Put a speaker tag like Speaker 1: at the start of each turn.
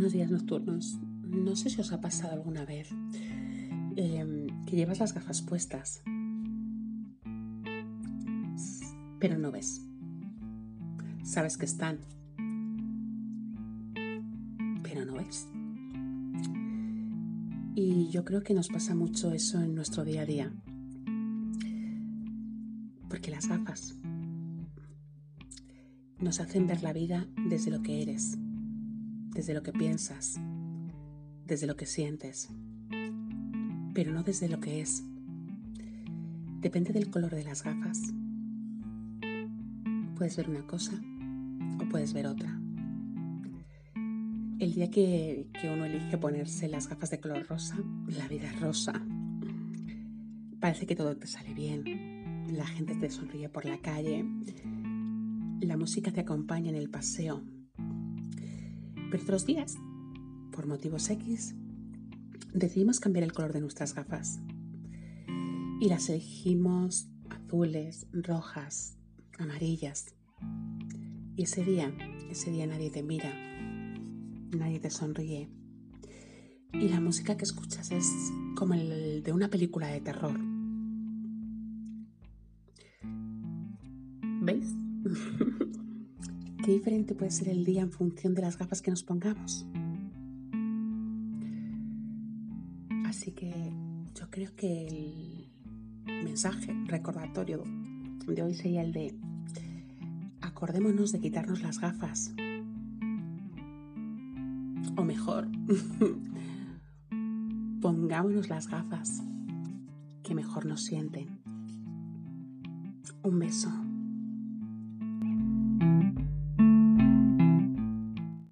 Speaker 1: Buenos días nocturnos. No sé si os ha pasado alguna vez em, que llevas las gafas puestas, pero no ves. Sabes que están, pero no ves. Y yo creo que nos pasa mucho eso en nuestro día a día. Porque las gafas nos hacen ver la vida desde lo que eres desde lo que piensas, desde lo que sientes, pero no desde lo que es. Depende del color de las gafas. Puedes ver una cosa o puedes ver otra. El día que, uno elige ponerse las gafas de color rosa, la vida es rosa. Parece que todo te sale bien. La gente te sonríe por la calle. La música te acompaña en el paseo pero otros días, por motivos X, decidimos cambiar el color de nuestras gafas y las elegimos azules, rojas, amarillas. Y ese día, ese día nadie te mira, nadie te sonríe. Y la música que escuchas es como el de una película de terror. ¿Veis? Qué diferente puede ser el día en función de las gafas que nos pongamos. Así que yo creo que el mensaje recordatorio de hoy sería el de acordémonos de quitarnos las gafas. O mejor, pongámonos las gafas que mejor nos sienten. Un beso.